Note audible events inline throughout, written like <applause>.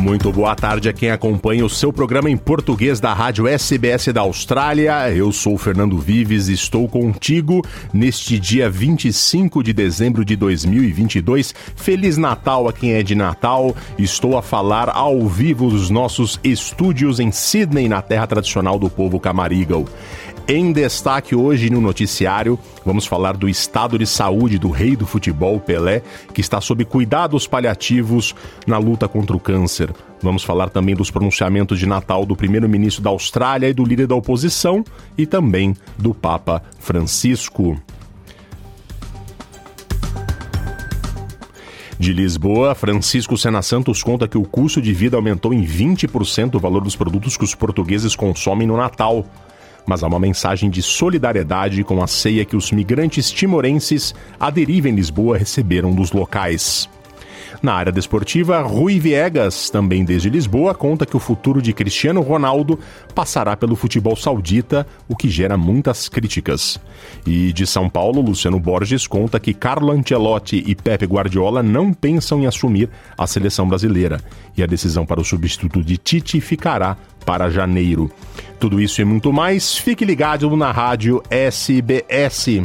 Muito boa tarde a quem acompanha o seu programa em português da Rádio SBS da Austrália. Eu sou Fernando Vives e estou contigo neste dia 25 de dezembro de 2022. Feliz Natal a quem é de Natal. Estou a falar ao vivo dos nossos estúdios em Sydney, na terra tradicional do povo Camarigal. Em destaque hoje no noticiário, vamos falar do estado de saúde do rei do futebol, Pelé, que está sob cuidados paliativos na luta contra o câncer. Vamos falar também dos pronunciamentos de Natal do primeiro-ministro da Austrália e do líder da oposição e também do Papa Francisco. De Lisboa, Francisco Sena Santos conta que o custo de vida aumentou em 20% o valor dos produtos que os portugueses consomem no Natal mas há uma mensagem de solidariedade com a ceia que os migrantes timorenses à deriva em Lisboa receberam dos locais. Na área desportiva, Rui Viegas, também desde Lisboa, conta que o futuro de Cristiano Ronaldo passará pelo futebol saudita, o que gera muitas críticas. E de São Paulo, Luciano Borges conta que Carlo Ancelotti e Pepe Guardiola não pensam em assumir a seleção brasileira e a decisão para o substituto de Tite ficará para janeiro. Tudo isso e muito mais, fique ligado na rádio SBS.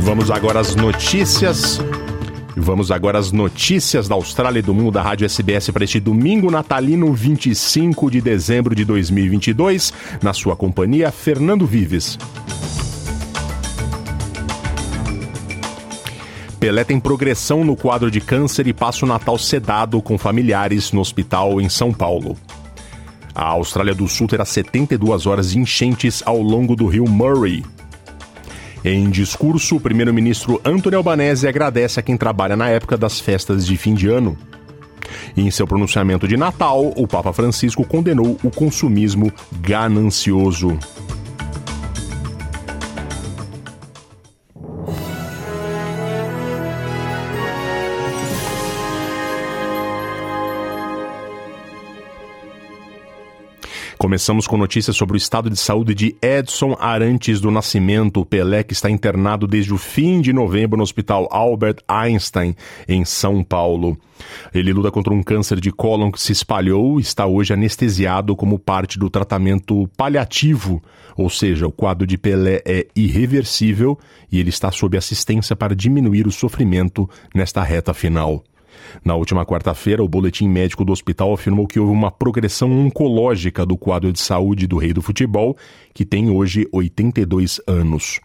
Vamos agora às notícias. Vamos agora às notícias da Austrália e do mundo da Rádio SBS para este domingo natalino, 25 de dezembro de 2022. Na sua companhia, Fernando Vives. Pelé tem progressão no quadro de câncer e passa o Natal sedado com familiares no hospital em São Paulo. A Austrália do Sul terá 72 horas de enchentes ao longo do rio Murray, em discurso, o primeiro-ministro Anthony Albanese agradece a quem trabalha na época das festas de fim de ano. em seu pronunciamento de Natal, o Papa Francisco condenou o consumismo ganancioso. Começamos com notícias sobre o estado de saúde de Edson Arantes do Nascimento, Pelé, que está internado desde o fim de novembro no Hospital Albert Einstein, em São Paulo. Ele luta contra um câncer de cólon que se espalhou e está hoje anestesiado como parte do tratamento paliativo, ou seja, o quadro de Pelé é irreversível e ele está sob assistência para diminuir o sofrimento nesta reta final. Na última quarta-feira, o boletim médico do hospital afirmou que houve uma progressão oncológica do quadro de saúde do rei do futebol, que tem hoje 82 anos.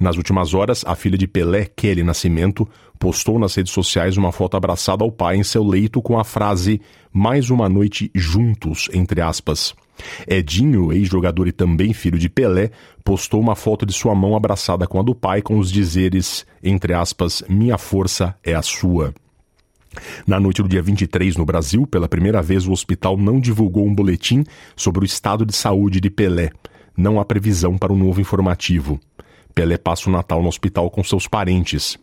Nas últimas horas, a filha de Pelé, Kelly Nascimento, postou nas redes sociais uma foto abraçada ao pai em seu leito com a frase Mais uma noite juntos, entre aspas. Edinho, ex-jogador e também filho de Pelé, postou uma foto de sua mão abraçada com a do pai com os dizeres, entre aspas, Minha força é a sua. Na noite do dia 23, no Brasil, pela primeira vez o hospital não divulgou um boletim sobre o estado de saúde de Pelé. Não há previsão para um novo informativo. Pelé passa o Natal no hospital com seus parentes.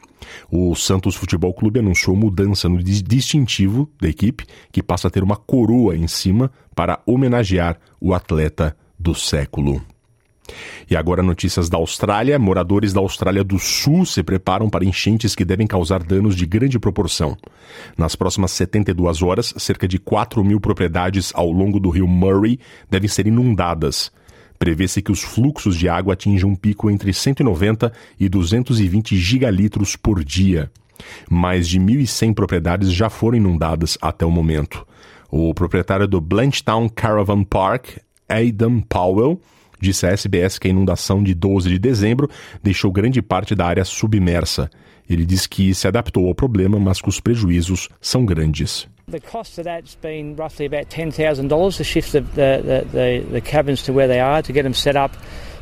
O Santos Futebol Clube anunciou mudança no distintivo da equipe, que passa a ter uma coroa em cima para homenagear o atleta do século. E agora notícias da Austrália. Moradores da Austrália do Sul se preparam para enchentes que devem causar danos de grande proporção. Nas próximas 72 horas, cerca de 4 mil propriedades ao longo do rio Murray devem ser inundadas. Prevê-se que os fluxos de água atinjam um pico entre 190 e 220 gigalitros por dia. Mais de 1.100 propriedades já foram inundadas até o momento. O proprietário do Blanchtown Caravan Park, Aidan Powell, Disse a SBS que a inundação de 12 de dezembro deixou grande parte da área submersa. Ele diz que se adaptou ao problema, mas que os prejuízos são grandes. The cost of that's been roughly about $10,000 to shift the, the, the, the cabins to where they are, to get them set up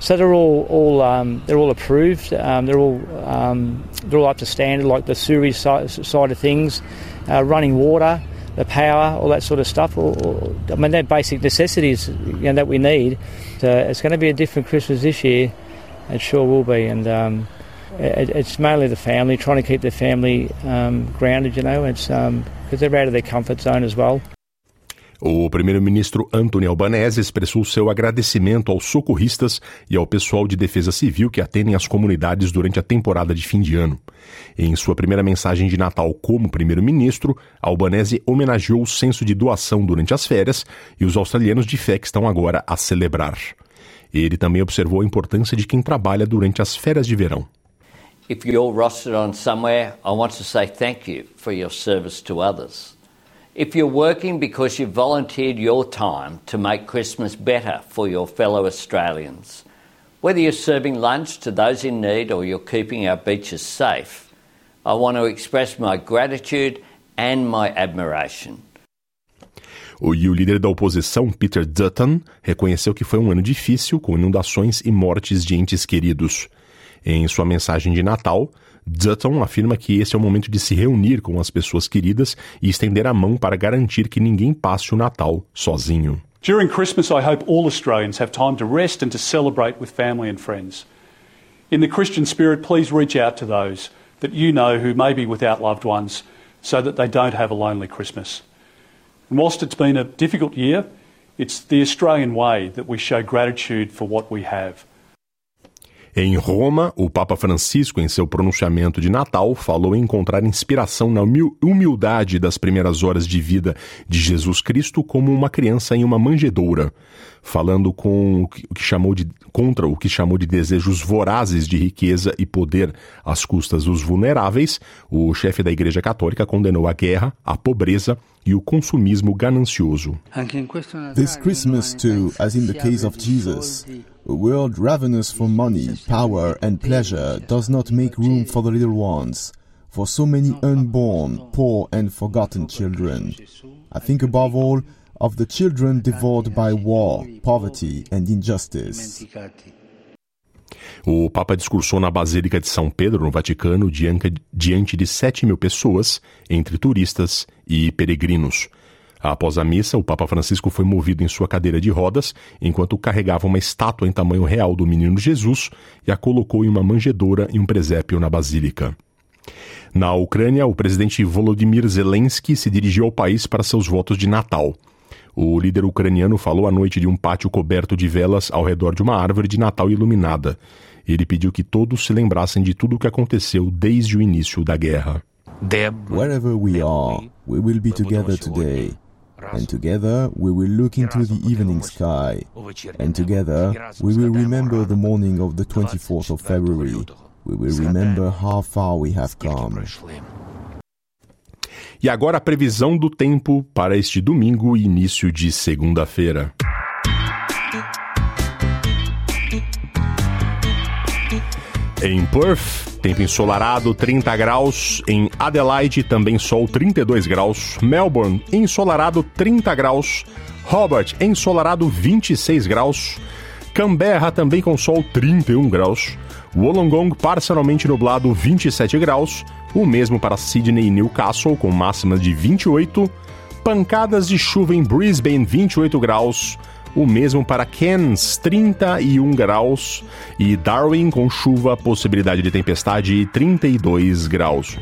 So they're all all um, they're all approved. Um, they're all um, they're all up to standard, like the sewage side, side of things, uh, running water, the power, all that sort of stuff. All, all, I mean, they're basic necessities you know, that we need. So it's going to be a different Christmas this year. It sure will be, and um, it, it's mainly the family trying to keep the family um, grounded. You know, it's because um, they're out of their comfort zone as well. O primeiro-ministro Anthony Albanese expressou seu agradecimento aos socorristas e ao pessoal de defesa civil que atendem as comunidades durante a temporada de fim de ano. Em sua primeira mensagem de Natal como primeiro-ministro, Albanese homenageou o senso de doação durante as férias e os australianos de fé que estão agora a celebrar. Ele também observou a importância de quem trabalha durante as férias de verão. If you're rostered on somewhere, I want to say thank you for your service to others. If you're working because you've volunteered your time to make Christmas better for your fellow Australians, whether you're serving lunch to those in need or you're keeping our beaches safe, I want to express my gratitude and my admiration. O, e o líder da oposição, Peter Dutton, reconheceu que foi um ano difícil, com inundações e mortes de entes queridos. Em sua mensagem de Natal, Dutton afirma que esse é o momento de se reunir com as pessoas queridas e estender a mão para garantir que ninguém passe o Natal sozinho. During Christmas, I hope all Australians have time to rest and to celebrate with family and friends. In the Christian spirit, please reach out to those that you know who may be without loved ones so that they don't have a lonely Christmas. And whilst it's been a difficult year, it's the Australian way that we show gratitude for what we have. Em Roma, o Papa Francisco, em seu pronunciamento de Natal, falou em encontrar inspiração na humildade das primeiras horas de vida de Jesus Cristo como uma criança em uma manjedoura, falando com o que chamou de, contra o que chamou de desejos vorazes de riqueza e poder às custas dos vulneráveis. O chefe da Igreja Católica condenou a guerra, a pobreza e o consumismo ganancioso. This Christmas too, as in the case of Jesus, A world ravenous for money, power, and pleasure does not make room for the little ones, for so many unborn, poor, and forgotten children. I think above all of the children devoured by war, poverty, and injustice. O Papa discursou na Basílica de São Pedro, no Vaticano, diante de 7 mil pessoas, entre turistas e peregrinos. Após a missa, o Papa Francisco foi movido em sua cadeira de rodas enquanto carregava uma estátua em tamanho real do menino Jesus e a colocou em uma manjedoura e um presépio na basílica. Na Ucrânia, o presidente Volodymyr Zelensky se dirigiu ao país para seus votos de Natal. O líder ucraniano falou à noite de um pátio coberto de velas ao redor de uma árvore de Natal iluminada. Ele pediu que todos se lembrassem de tudo o que aconteceu desde o início da guerra. Wherever we are, we will be together today. And together we will look into the evening sky. And together we will remember the morning of the 24th of February. We will remember how far we have come. E agora a previsão do tempo para este domingo e início de segunda-feira. Em Perth, Tempo ensolarado, 30 graus. Em Adelaide, também sol, 32 graus. Melbourne, ensolarado, 30 graus. Hobart, ensolarado, 26 graus. Canberra, também com sol, 31 graus. Wollongong, parcialmente nublado, 27 graus. O mesmo para Sydney e Newcastle, com máximas de 28. Pancadas de chuva em Brisbane, 28 graus o mesmo para Cairns, 31 graus, e Darwin com chuva, possibilidade de tempestade 32 graus.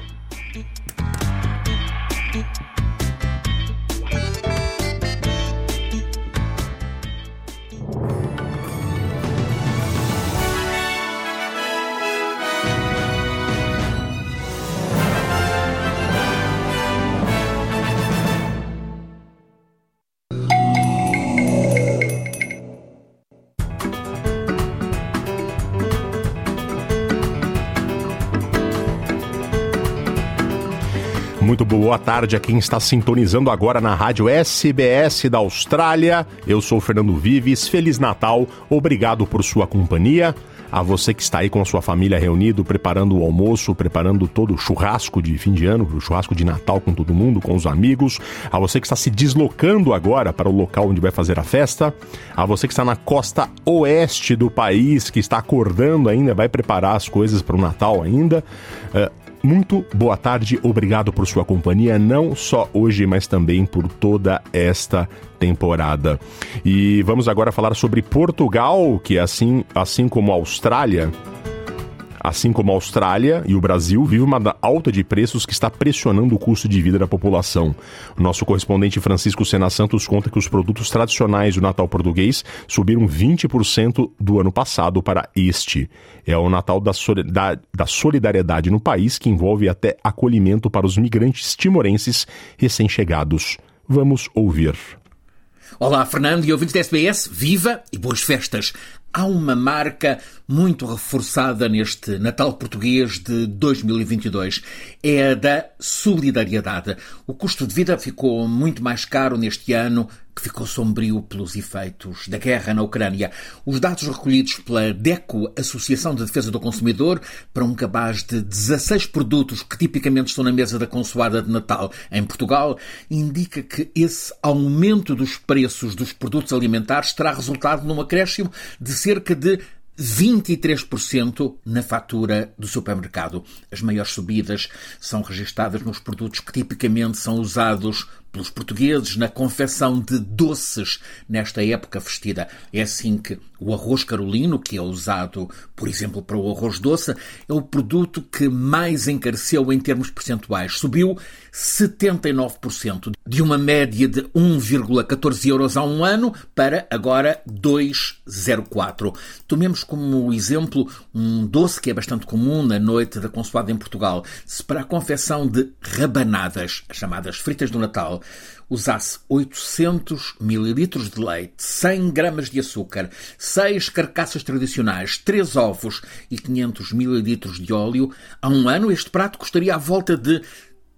Boa tarde a quem está sintonizando agora na rádio SBS da Austrália. Eu sou Fernando Vives. Feliz Natal. Obrigado por sua companhia. A você que está aí com a sua família reunido, preparando o almoço, preparando todo o churrasco de fim de ano, o churrasco de Natal com todo mundo, com os amigos. A você que está se deslocando agora para o local onde vai fazer a festa. A você que está na costa oeste do país, que está acordando ainda, vai preparar as coisas para o Natal ainda. Muito boa tarde, obrigado por sua companhia, não só hoje, mas também por toda esta temporada. E vamos agora falar sobre Portugal, que assim, assim como a Austrália, Assim como a Austrália e o Brasil, vive uma alta de preços que está pressionando o custo de vida da população. O nosso correspondente Francisco Sena Santos conta que os produtos tradicionais do Natal português subiram 20% do ano passado para este. É o Natal da solidariedade no país que envolve até acolhimento para os migrantes timorenses recém-chegados. Vamos ouvir. Olá, Fernando e ouvintes da SBS, viva e boas festas! Há uma marca muito reforçada neste Natal português de 2022. É a da solidariedade. O custo de vida ficou muito mais caro neste ano, que ficou sombrio pelos efeitos da guerra na Ucrânia. Os dados recolhidos pela DECO, Associação de Defesa do Consumidor, para um cabaz de 16 produtos que tipicamente estão na mesa da consoada de Natal em Portugal, indica que esse aumento dos preços dos produtos alimentares terá resultado num acréscimo de cerca de 23% na fatura do supermercado. As maiores subidas são registadas nos produtos que tipicamente são usados pelos portugueses na confecção de doces nesta época vestida. É assim que o arroz carolino, que é usado, por exemplo, para o arroz doce, é o produto que mais encareceu em termos percentuais. Subiu 79%, de uma média de 1,14 euros a um ano para agora 2,04. Tomemos como exemplo um doce que é bastante comum na noite da consoada em Portugal. Se para a confecção de rabanadas, as chamadas fritas do Natal, usasse 800 ml de leite, 100 gramas de açúcar, 6 carcaças tradicionais, 3 ovos e 500 ml de óleo, há um ano este prato custaria à volta de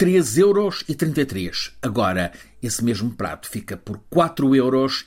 3,33 euros. Agora, esse mesmo prato fica por 4,37 euros,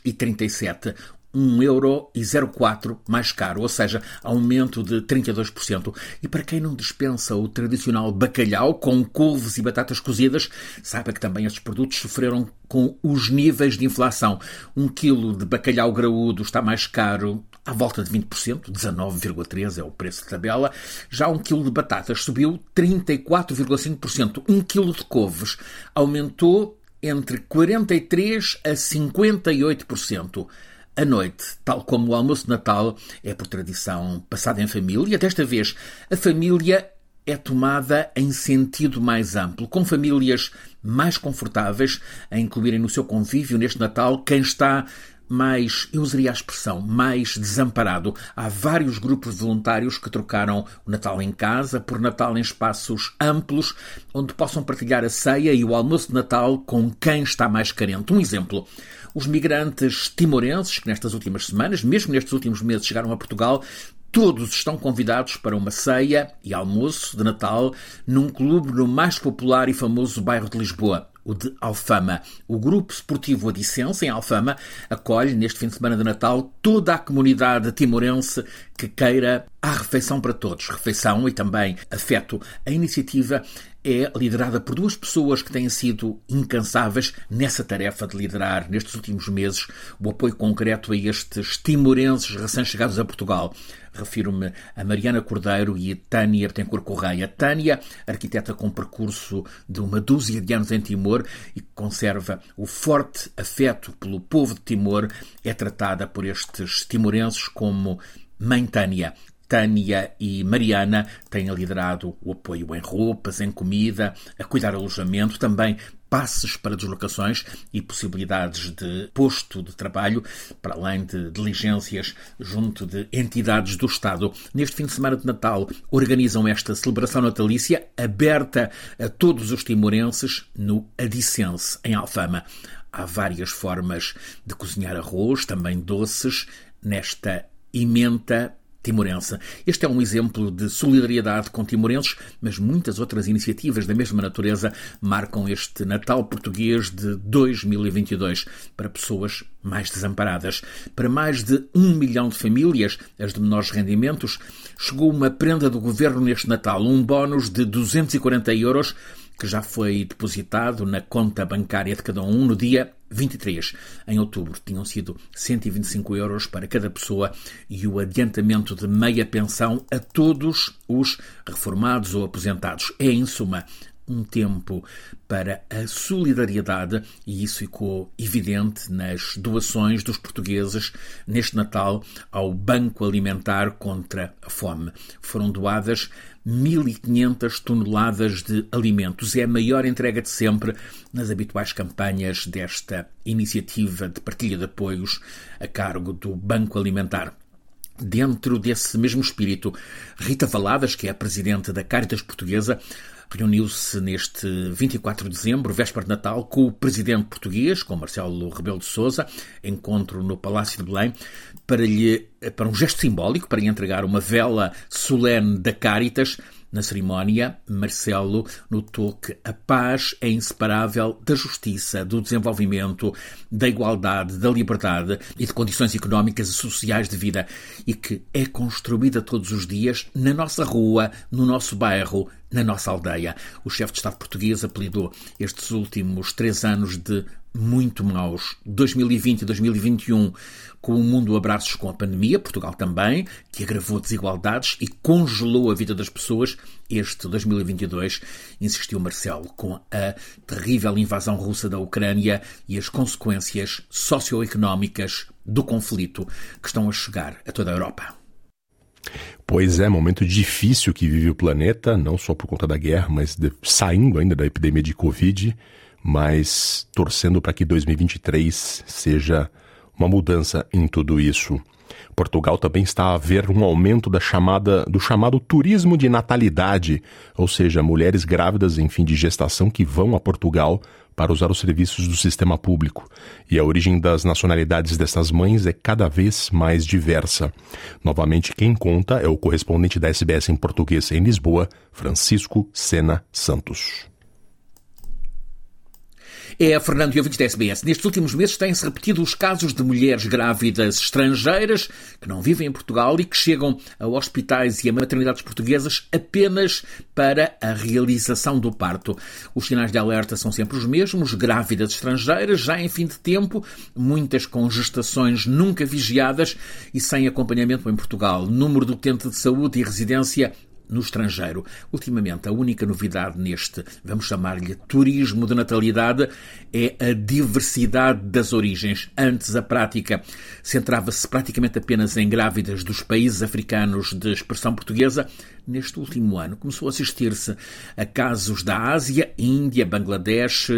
1,04€ mais caro, ou seja, aumento de 32%. E para quem não dispensa o tradicional bacalhau com couves e batatas cozidas, saiba que também estes produtos sofreram com os níveis de inflação. Um quilo de bacalhau graúdo está mais caro à volta de 20%, 19,3% é o preço de tabela. Já um quilo de batatas subiu 34,5%. Um quilo de couves aumentou entre 43% a 58%. A noite, tal como o almoço de Natal, é por tradição passada em família. Desta vez, a família é tomada em sentido mais amplo, com famílias mais confortáveis a incluírem no seu convívio neste Natal quem está mais, eu usaria a expressão, mais desamparado. Há vários grupos voluntários que trocaram o Natal em casa por Natal em espaços amplos, onde possam partilhar a ceia e o almoço de Natal com quem está mais carente. Um exemplo. Os migrantes timorenses, que nestas últimas semanas, mesmo nestes últimos meses, chegaram a Portugal, Todos estão convidados para uma ceia e almoço de Natal num clube no mais popular e famoso bairro de Lisboa, o de Alfama. O Grupo Esportivo Adicense, em Alfama, acolhe neste fim de semana de Natal toda a comunidade timorense que queira a refeição para todos. Refeição e também afeto. A iniciativa é liderada por duas pessoas que têm sido incansáveis nessa tarefa de liderar nestes últimos meses o apoio concreto a estes timorenses recém-chegados a Portugal. Refiro-me a Mariana Cordeiro e Tânia Betancourt Correia. Tânia, arquiteta com percurso de uma dúzia de anos em Timor e que conserva o forte afeto pelo povo de Timor, é tratada por estes timorenses como Mãe Tânia. Tânia e Mariana têm liderado o apoio em roupas, em comida, a cuidar alojamento, também passes para deslocações e possibilidades de posto de trabalho, para além de diligências junto de entidades do Estado. Neste fim de semana de Natal, organizam esta celebração natalícia aberta a todos os timorenses no Adicense, em Alfama. Há várias formas de cozinhar arroz, também doces, nesta imenta timorense. Este é um exemplo de solidariedade com timorenses, mas muitas outras iniciativas da mesma natureza marcam este Natal português de 2022 para pessoas mais desamparadas. Para mais de um milhão de famílias, as de menores rendimentos, chegou uma prenda do governo neste Natal, um bónus de 240 euros que já foi depositado na conta bancária de cada um no dia 23. Em outubro tinham sido 125 euros para cada pessoa e o adiantamento de meia pensão a todos os reformados ou aposentados. É, em suma, um tempo para a solidariedade e isso ficou evidente nas doações dos portugueses neste Natal ao Banco Alimentar contra a Fome. Foram doadas 1.500 toneladas de alimentos. É a maior entrega de sempre nas habituais campanhas desta iniciativa de partilha de apoios a cargo do Banco Alimentar. Dentro desse mesmo espírito, Rita Valadas, que é a presidente da Caritas Portuguesa, reuniu-se neste 24 de dezembro, véspera de Natal, com o presidente português, com Marcelo Rebelo de Sousa, encontro no Palácio de Belém, para, lhe, para um gesto simbólico, para lhe entregar uma vela solene da Caritas, na cerimónia, Marcelo notou que a paz é inseparável da justiça, do desenvolvimento, da igualdade, da liberdade e de condições económicas e sociais de vida e que é construída todos os dias na nossa rua, no nosso bairro, na nossa aldeia. O chefe de Estado português apelidou estes últimos três anos de muito maus. 2020 e 2021, com o mundo a braços com a pandemia, Portugal também, que agravou desigualdades e congelou a vida das pessoas. Este 2022, insistiu Marcelo, com a terrível invasão russa da Ucrânia e as consequências socioeconómicas do conflito que estão a chegar a toda a Europa. Pois é, momento difícil que vive o planeta, não só por conta da guerra, mas de, saindo ainda da epidemia de Covid mas torcendo para que 2023 seja uma mudança em tudo isso. Portugal também está a ver um aumento da chamada, do chamado turismo de natalidade, ou seja, mulheres grávidas em fim de gestação que vão a Portugal para usar os serviços do sistema público. E a origem das nacionalidades dessas mães é cada vez mais diversa. Novamente, quem conta é o correspondente da SBS em português em Lisboa, Francisco Sena Santos. É Fernando ouvintes da SBS. Nestes últimos meses têm-se repetido os casos de mulheres grávidas estrangeiras que não vivem em Portugal e que chegam a hospitais e a maternidades portuguesas apenas para a realização do parto. Os sinais de alerta são sempre os mesmos: grávidas estrangeiras, já em fim de tempo, muitas com gestações nunca vigiadas e sem acompanhamento em Portugal. Número do utente de saúde e residência no estrangeiro. Ultimamente, a única novidade neste, vamos chamar-lhe turismo de natalidade, é a diversidade das origens. Antes, a prática centrava-se praticamente apenas em grávidas dos países africanos de expressão portuguesa. Neste último ano, começou a assistir-se a casos da Ásia, Índia, Bangladesh,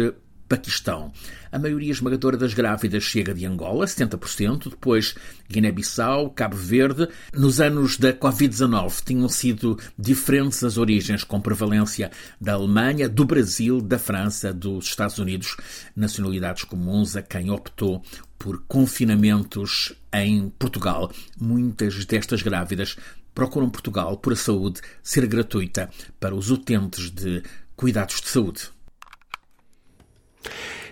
Paquistão. A maioria esmagadora das grávidas chega de Angola, 70%, depois Guiné-Bissau, Cabo Verde. Nos anos da Covid-19 tinham sido diferentes as origens, com prevalência da Alemanha, do Brasil, da França, dos Estados Unidos, nacionalidades comuns a quem optou por confinamentos em Portugal. Muitas destas grávidas procuram Portugal por a saúde ser gratuita para os utentes de cuidados de saúde.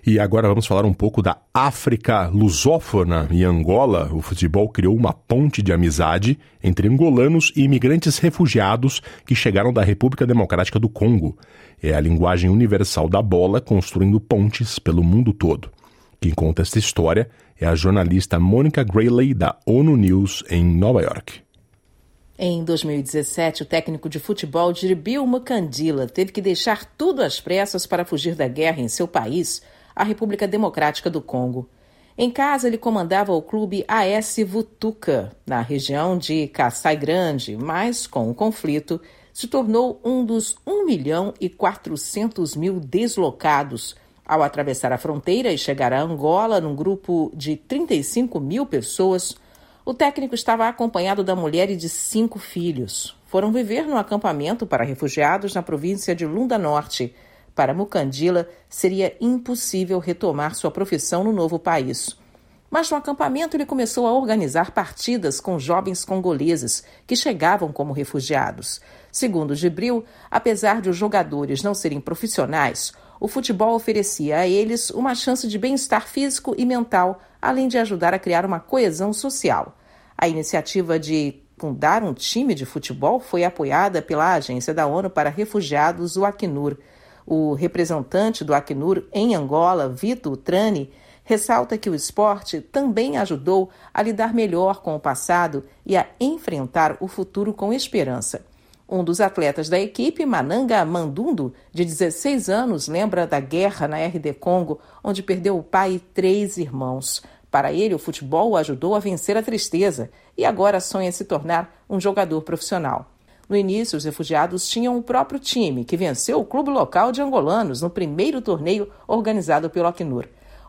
E agora vamos falar um pouco da África lusófona. Em Angola, o futebol criou uma ponte de amizade entre angolanos e imigrantes refugiados que chegaram da República Democrática do Congo. É a linguagem universal da bola construindo pontes pelo mundo todo. Quem conta esta história é a jornalista Mônica Grayley, da ONU News, em Nova York. Em 2017, o técnico de futebol Diribil Mukandila teve que deixar tudo às pressas para fugir da guerra em seu país a República Democrática do Congo. Em casa, ele comandava o clube AS Vutuka, na região de Kassai Grande, mas, com o conflito, se tornou um dos 1 milhão e 400 mil deslocados. Ao atravessar a fronteira e chegar a Angola, num grupo de 35 mil pessoas, o técnico estava acompanhado da mulher e de cinco filhos. Foram viver no acampamento para refugiados na província de Lunda Norte, para Mukandila, seria impossível retomar sua profissão no novo país. mas no acampamento ele começou a organizar partidas com jovens congoleses que chegavam como refugiados. Segundo Gibril, apesar de os jogadores não serem profissionais, o futebol oferecia a eles uma chance de bem-estar físico e mental, além de ajudar a criar uma coesão social. A iniciativa de fundar um time de futebol foi apoiada pela Agência da ONU para Refugiados, o Acnur. O representante do Acnur em Angola, Vito Trani, ressalta que o esporte também ajudou a lidar melhor com o passado e a enfrentar o futuro com esperança. Um dos atletas da equipe, Mananga Mandundo, de 16 anos, lembra da guerra na RD Congo, onde perdeu o pai e três irmãos. Para ele, o futebol o ajudou a vencer a tristeza e agora sonha se tornar um jogador profissional. No início, os refugiados tinham o próprio time, que venceu o clube local de angolanos no primeiro torneio organizado pelo Acnur.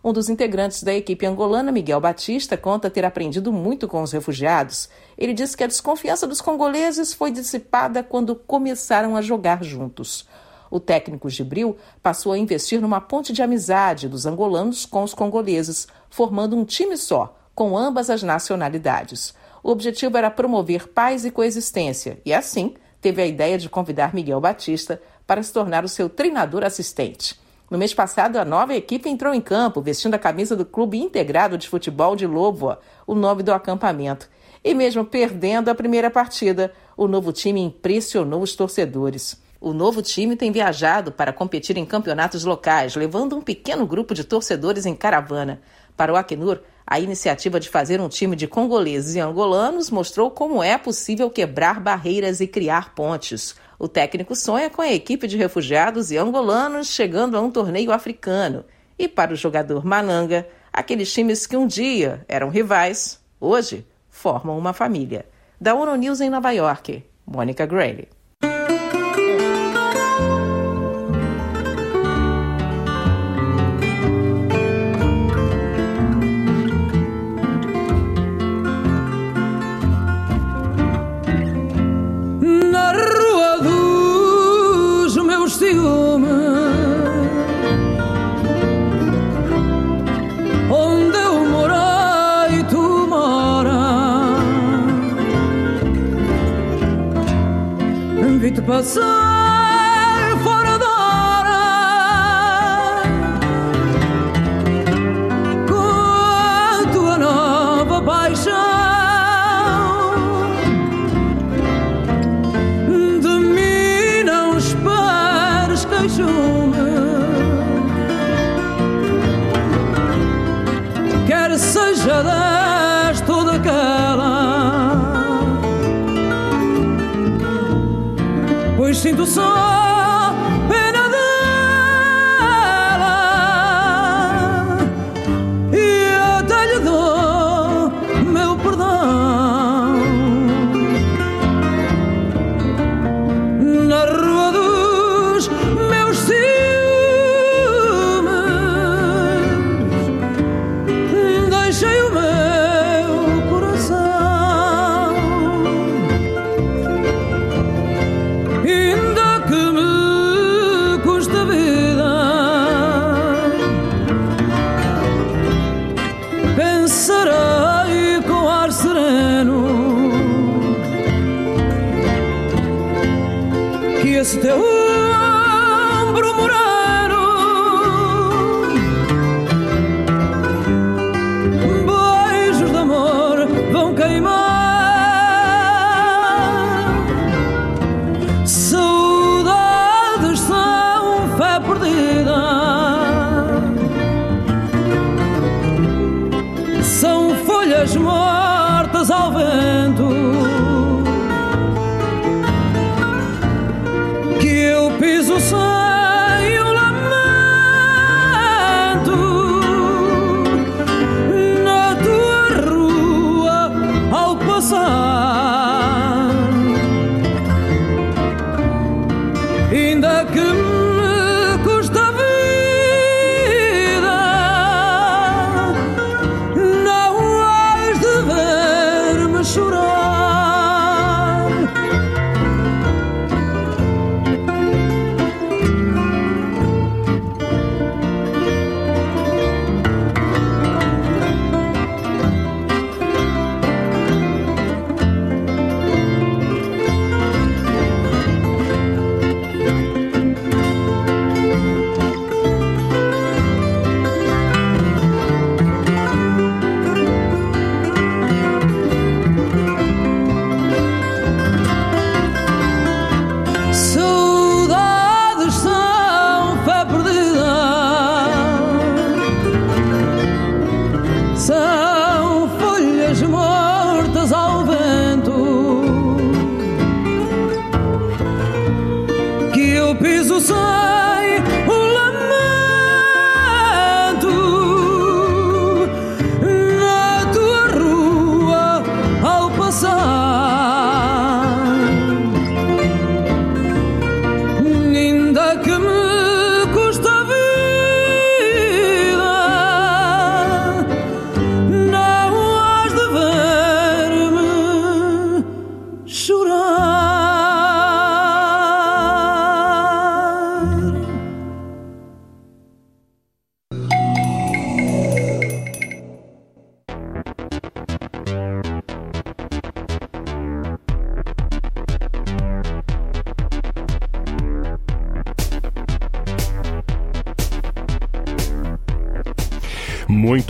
Um dos integrantes da equipe angolana, Miguel Batista, conta ter aprendido muito com os refugiados. Ele disse que a desconfiança dos congoleses foi dissipada quando começaram a jogar juntos. O técnico Gibril passou a investir numa ponte de amizade dos angolanos com os congoleses, formando um time só, com ambas as nacionalidades. O objetivo era promover paz e coexistência, e assim teve a ideia de convidar Miguel Batista para se tornar o seu treinador assistente. No mês passado, a nova equipe entrou em campo vestindo a camisa do Clube Integrado de Futebol de Loboa, o nome do acampamento. E mesmo perdendo a primeira partida, o novo time impressionou os torcedores. O novo time tem viajado para competir em campeonatos locais, levando um pequeno grupo de torcedores em caravana. Para o Acnur, a iniciativa de fazer um time de congoleses e angolanos mostrou como é possível quebrar barreiras e criar pontes. O técnico sonha com a equipe de refugiados e angolanos chegando a um torneio africano. E para o jogador Mananga, aqueles times que um dia eram rivais, hoje formam uma família. Da ONU News em Nova York, Mônica Grayle. Passar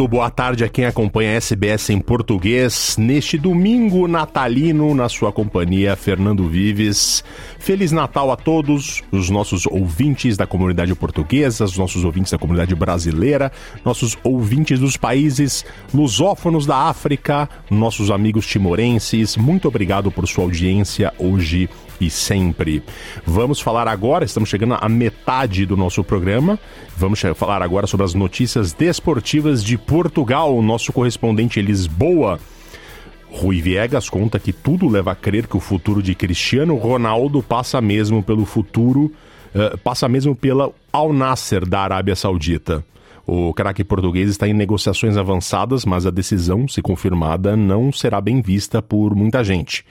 Boa tarde a quem acompanha a SBS em português neste domingo natalino na sua companhia, Fernando Vives. Feliz Natal a todos os nossos ouvintes da comunidade portuguesa, os nossos ouvintes da comunidade brasileira, nossos ouvintes dos países lusófonos da África, nossos amigos timorenses. Muito obrigado por sua audiência hoje e sempre. Vamos falar agora, estamos chegando à metade do nosso programa. Vamos falar agora sobre as notícias desportivas de Portugal. Nosso correspondente em Lisboa, Rui Viegas, conta que tudo leva a crer que o futuro de Cristiano Ronaldo passa mesmo pelo futuro, eh, passa mesmo pela Al Nasser da Arábia Saudita. O craque português está em negociações avançadas, mas a decisão, se confirmada, não será bem vista por muita gente.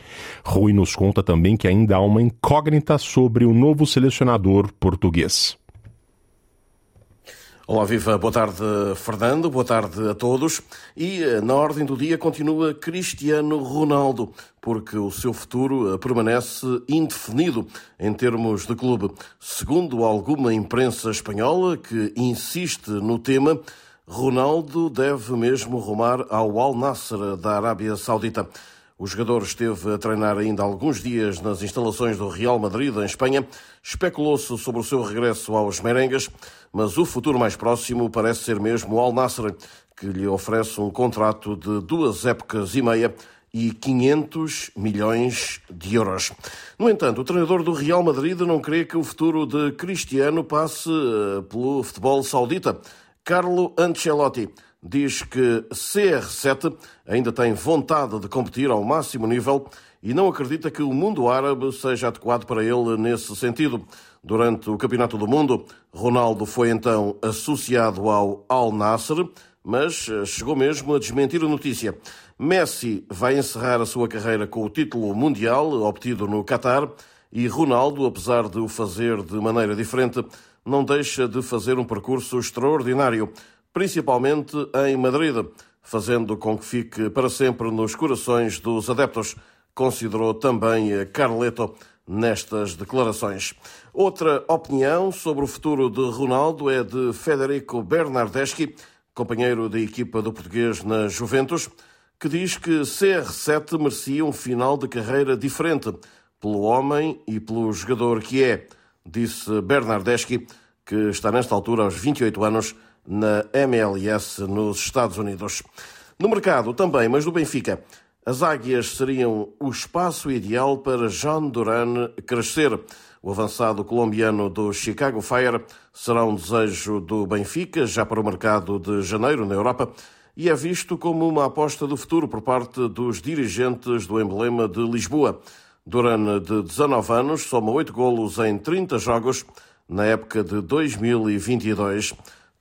Rui nos conta também que ainda há uma incógnita sobre o novo selecionador português. Olá, viva. Boa tarde, Fernando. Boa tarde a todos. E eh, na ordem do dia continua Cristiano Ronaldo, porque o seu futuro eh, permanece indefinido em termos de clube. Segundo alguma imprensa espanhola que insiste no tema, Ronaldo deve mesmo rumar ao Al Nassr da Arábia Saudita. O jogador esteve a treinar ainda alguns dias nas instalações do Real Madrid, em Espanha. Especulou-se sobre o seu regresso aos merengues, mas o futuro mais próximo parece ser mesmo o Al Nassr, que lhe oferece um contrato de duas épocas e meia e 500 milhões de euros. No entanto, o treinador do Real Madrid não crê que o futuro de Cristiano passe eh, pelo futebol saudita. Carlo Ancelotti diz que CR7 ainda tem vontade de competir ao máximo nível e não acredita que o mundo árabe seja adequado para ele nesse sentido. Durante o Campeonato do Mundo, Ronaldo foi então associado ao Al Nassr, mas eh, chegou mesmo a desmentir a notícia. Messi vai encerrar a sua carreira com o título mundial obtido no Qatar e Ronaldo, apesar de o fazer de maneira diferente, não deixa de fazer um percurso extraordinário, principalmente em Madrid, fazendo com que fique para sempre nos corações dos adeptos, considerou também Carleto nestas declarações. Outra opinião sobre o futuro de Ronaldo é de Federico Bernardeschi, companheiro da equipa do português na Juventus, que diz que CR7 merecia um final de carreira diferente pelo homem e pelo jogador que é, disse Bernardeschi, que está nesta altura aos 28 anos na MLS nos Estados Unidos. No mercado também, mas no Benfica, as águias seriam o espaço ideal para John Duran crescer. O avançado colombiano do Chicago Fire será um desejo do Benfica já para o mercado de janeiro na Europa e é visto como uma aposta do futuro por parte dos dirigentes do emblema de Lisboa. Duran, de 19 anos, soma 8 golos em 30 jogos na época de 2022.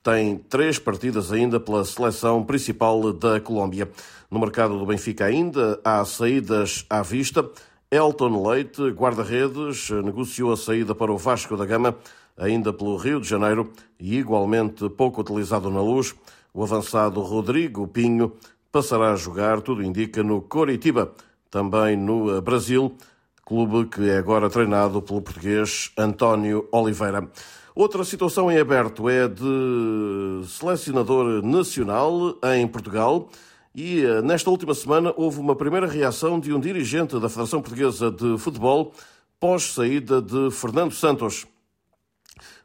Tem três partidas ainda pela seleção principal da Colômbia. No mercado do Benfica ainda há saídas à vista. Elton Leite, guarda-redes, negociou a saída para o Vasco da Gama, ainda pelo Rio de Janeiro, e igualmente pouco utilizado na luz. O avançado Rodrigo Pinho passará a jogar, tudo indica, no Coritiba, também no Brasil, clube que é agora treinado pelo português António Oliveira. Outra situação em aberto é de selecionador nacional em Portugal. E nesta última semana houve uma primeira reação de um dirigente da Federação Portuguesa de Futebol pós saída de Fernando Santos.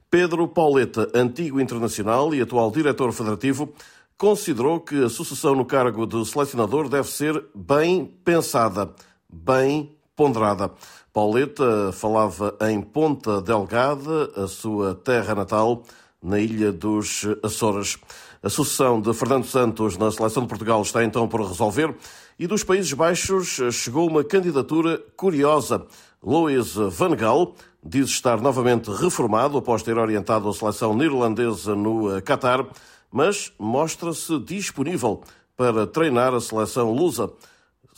Pedro Pauleta, antigo internacional e atual diretor federativo, considerou que a sucessão no cargo de selecionador deve ser bem pensada, bem ponderada. Pauleta falava em Ponta Delgada, a sua terra natal, na ilha dos Açores. A sucessão de Fernando Santos na seleção de Portugal está então por resolver e dos Países Baixos chegou uma candidatura curiosa. Louis Van Gaal diz estar novamente reformado após ter orientado a seleção neerlandesa no Qatar, mas mostra-se disponível para treinar a seleção lusa,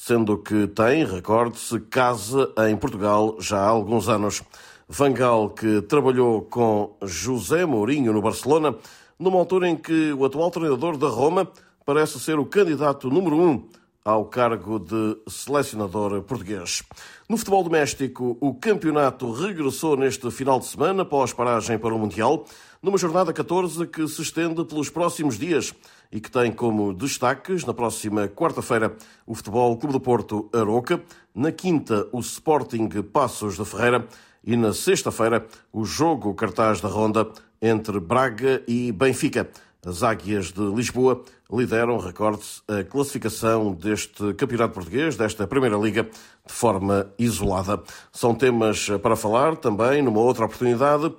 sendo que tem, recorde-se, casa em Portugal já há alguns anos. Van Gaal, que trabalhou com José Mourinho no Barcelona, numa altura em que o atual treinador da Roma parece ser o candidato número um ao cargo de selecionador português. No futebol doméstico, o campeonato regressou neste final de semana após paragem para o Mundial, numa jornada 14 que se estende pelos próximos dias e que tem como destaques, na próxima quarta-feira, o Futebol Clube do Porto Aroca, na quinta, o Sporting Passos da Ferreira e na sexta-feira, o jogo cartaz da Ronda entre Braga e Benfica. As Águias de Lisboa lideram, recorde-se, a classificação deste Campeonato Português, desta Primeira Liga, de forma isolada. São temas para falar também numa outra oportunidade.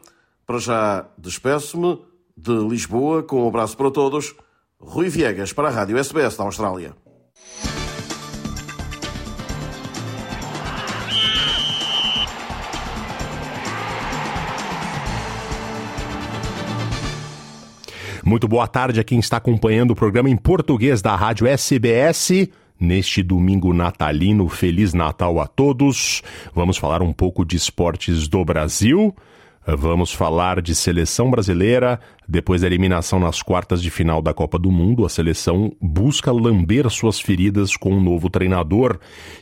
Para já, despeço-me de Lisboa com um abraço para todos. Rui Viegas para a Rádio SBS da Austrália. Muito boa tarde a quem está acompanhando o programa em português da Rádio SBS. Neste domingo natalino, Feliz Natal a todos. Vamos falar um pouco de esportes do Brasil. Vamos falar de seleção brasileira. Depois da eliminação nas quartas de final da Copa do Mundo, a seleção busca lamber suas feridas com um novo treinador.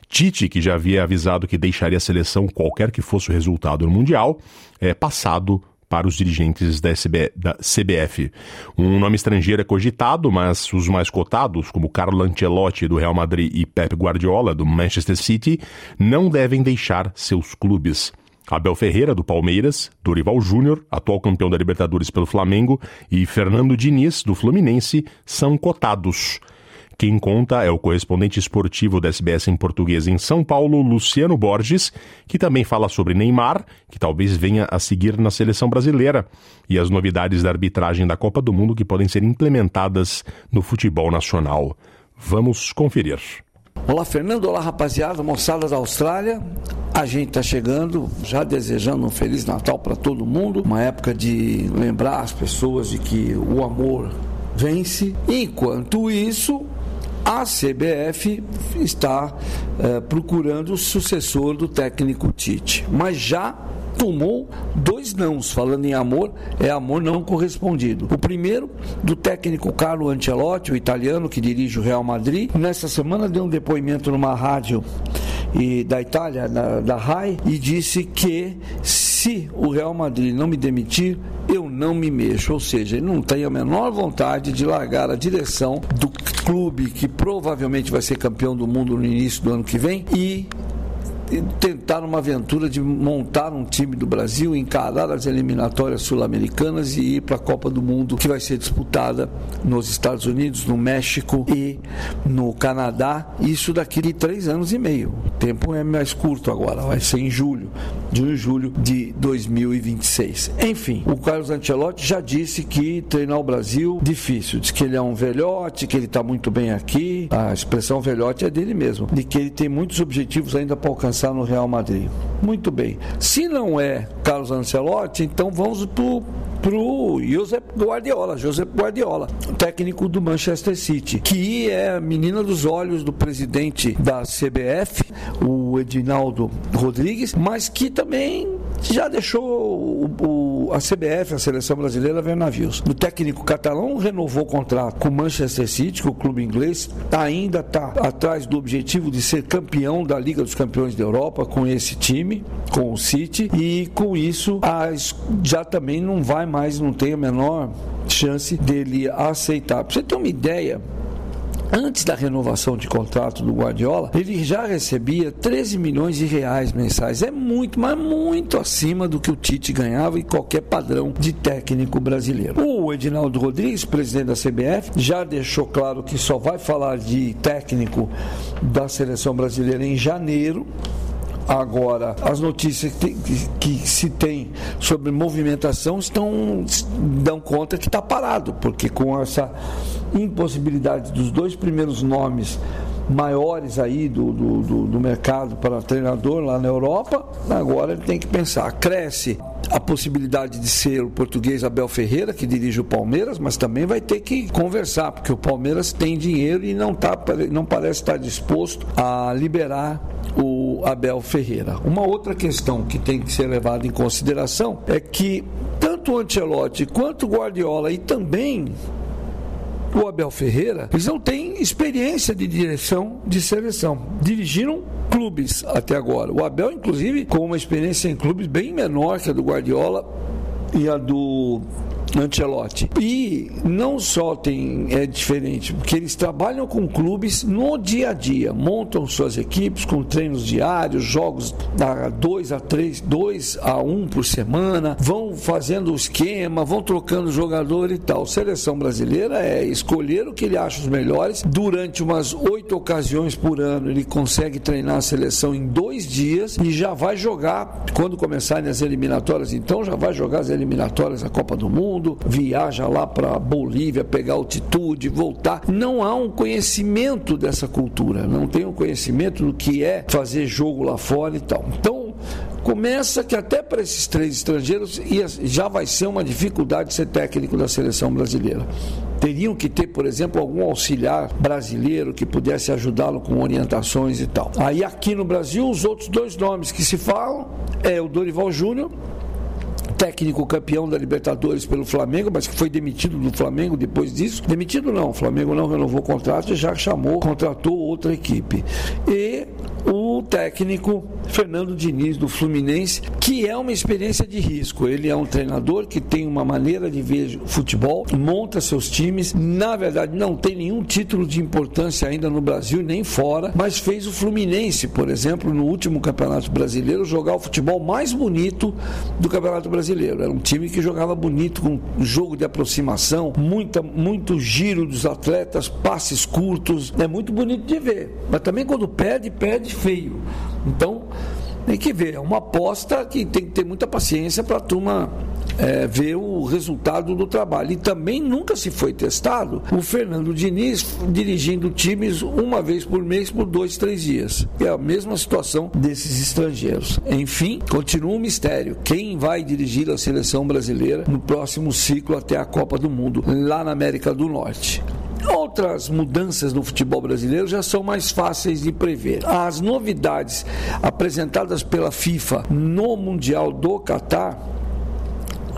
Tite, que já havia avisado que deixaria a seleção qualquer que fosse o resultado no Mundial, é passado para os dirigentes da, SB, da CBF. Um nome estrangeiro é cogitado, mas os mais cotados, como Carlo Ancelotti do Real Madrid e Pep Guardiola do Manchester City, não devem deixar seus clubes. Abel Ferreira, do Palmeiras, Dorival Júnior, atual campeão da Libertadores pelo Flamengo, e Fernando Diniz, do Fluminense, são cotados. Quem conta é o correspondente esportivo da SBS em português em São Paulo, Luciano Borges, que também fala sobre Neymar, que talvez venha a seguir na seleção brasileira, e as novidades da arbitragem da Copa do Mundo que podem ser implementadas no futebol nacional. Vamos conferir. Olá, Fernando. Olá, rapaziada, moçada da Austrália. A gente está chegando, já desejando um Feliz Natal para todo mundo. Uma época de lembrar as pessoas de que o amor vence. Enquanto isso, a CBF está eh, procurando o sucessor do técnico Tite, mas já tomou dois nãos. Falando em amor, é amor não correspondido. O primeiro, do técnico Carlo Ancelotti, o italiano que dirige o Real Madrid. Nessa semana deu um depoimento numa rádio e, da Itália, da, da RAI, e disse que se o Real Madrid não me demitir, eu não me mexo. Ou seja, ele não tem a menor vontade de largar a direção do clube que provavelmente vai ser campeão do mundo no início do ano que vem e tentar uma aventura de montar um time do Brasil, encarar as eliminatórias sul-americanas e ir para a Copa do Mundo que vai ser disputada nos Estados Unidos, no México e no Canadá. Isso daqui de três anos e meio. O tempo é mais curto agora, vai ser em julho, junho julho de 2026. Enfim, o Carlos Ancelotti já disse que treinar o Brasil difícil. Diz que ele é um velhote, que ele está muito bem aqui. A expressão velhote é dele mesmo. De que ele tem muitos objetivos ainda para alcançar pensar no Real Madrid. Muito bem. Se não é Carlos Ancelotti, então vamos pro pro Josep Guardiola, Josep Guardiola, técnico do Manchester City, que é a menina dos olhos do presidente da CBF, o Edinaldo Rodrigues, mas que também já deixou o, o, a CBF, a seleção brasileira, ver navios. O técnico catalão renovou o contrato com o Manchester City, que o clube inglês ainda está atrás do objetivo de ser campeão da Liga dos Campeões da Europa com esse time, com o City, e com isso as, já também não vai mais, não tem a menor chance dele aceitar. Para você ter uma ideia, Antes da renovação de contrato do Guardiola, ele já recebia 13 milhões de reais mensais. É muito, mas muito acima do que o Tite ganhava em qualquer padrão de técnico brasileiro. O Edinaldo Rodrigues, presidente da CBF, já deixou claro que só vai falar de técnico da seleção brasileira em janeiro Agora, as notícias que, que, se tem sobre movimentação estão dão conta que está parado, porque com essa impossibilidade dos dois primeiros nomes maiores aí do, do, do, do, mercado para treinador lá na Europa, agora ele tem que pensar. Cresce a possibilidade de ser o português Abel Ferreira, que dirige o Palmeiras, mas também vai ter que conversar, porque o Palmeiras tem dinheiro e não, tá, não parece estar disposto a liberar o Abel Ferreira. Uma outra questão que tem que ser levada em consideração é que tanto o Ancelotti quanto o Guardiola e também o Abel Ferreira, eles não têm experiência de direção de seleção. Dirigiram clubes até agora. O Abel, inclusive, com uma experiência em clubes bem menor que a do Guardiola e a do Ancelotti. E não só tem é diferente, porque eles trabalham com clubes no dia a dia, montam suas equipes com treinos diários, jogos da 2 a 3, 2 a 1 um por semana, vão fazendo o esquema, vão trocando jogador e tal. Seleção brasileira é escolher o que ele acha os melhores. Durante umas oito ocasiões por ano, ele consegue treinar a seleção em dois dias e já vai jogar quando começarem as eliminatórias. Então já vai jogar as eliminatórias da Copa do Mundo mundo, viaja lá para Bolívia pegar altitude, voltar. Não há um conhecimento dessa cultura, não tem um conhecimento do que é fazer jogo lá fora e tal. Então, começa que até para esses três estrangeiros já vai ser uma dificuldade ser técnico da seleção brasileira. Teriam que ter, por exemplo, algum auxiliar brasileiro que pudesse ajudá-lo com orientações e tal. Aí aqui no Brasil, os outros dois nomes que se falam é o Dorival Júnior, técnico campeão da Libertadores pelo Flamengo, mas que foi demitido do Flamengo depois disso. Demitido não, o Flamengo não renovou o contrato e já chamou, contratou outra equipe. E técnico Fernando Diniz do Fluminense, que é uma experiência de risco. Ele é um treinador que tem uma maneira de ver futebol, monta seus times. Na verdade, não tem nenhum título de importância ainda no Brasil nem fora, mas fez o Fluminense, por exemplo, no último Campeonato Brasileiro, jogar o futebol mais bonito do Campeonato Brasileiro. Era um time que jogava bonito, com jogo de aproximação, muita, muito giro dos atletas, passes curtos. É muito bonito de ver. Mas também quando perde, perde feio. Então, tem que ver, é uma aposta que tem que ter muita paciência para a turma é, ver o resultado do trabalho. E também nunca se foi testado o Fernando Diniz dirigindo times uma vez por mês por dois, três dias. É a mesma situação desses estrangeiros. Enfim, continua um mistério. Quem vai dirigir a seleção brasileira no próximo ciclo até a Copa do Mundo, lá na América do Norte? Outras mudanças no futebol brasileiro já são mais fáceis de prever. As novidades apresentadas pela FIFA no Mundial do Catar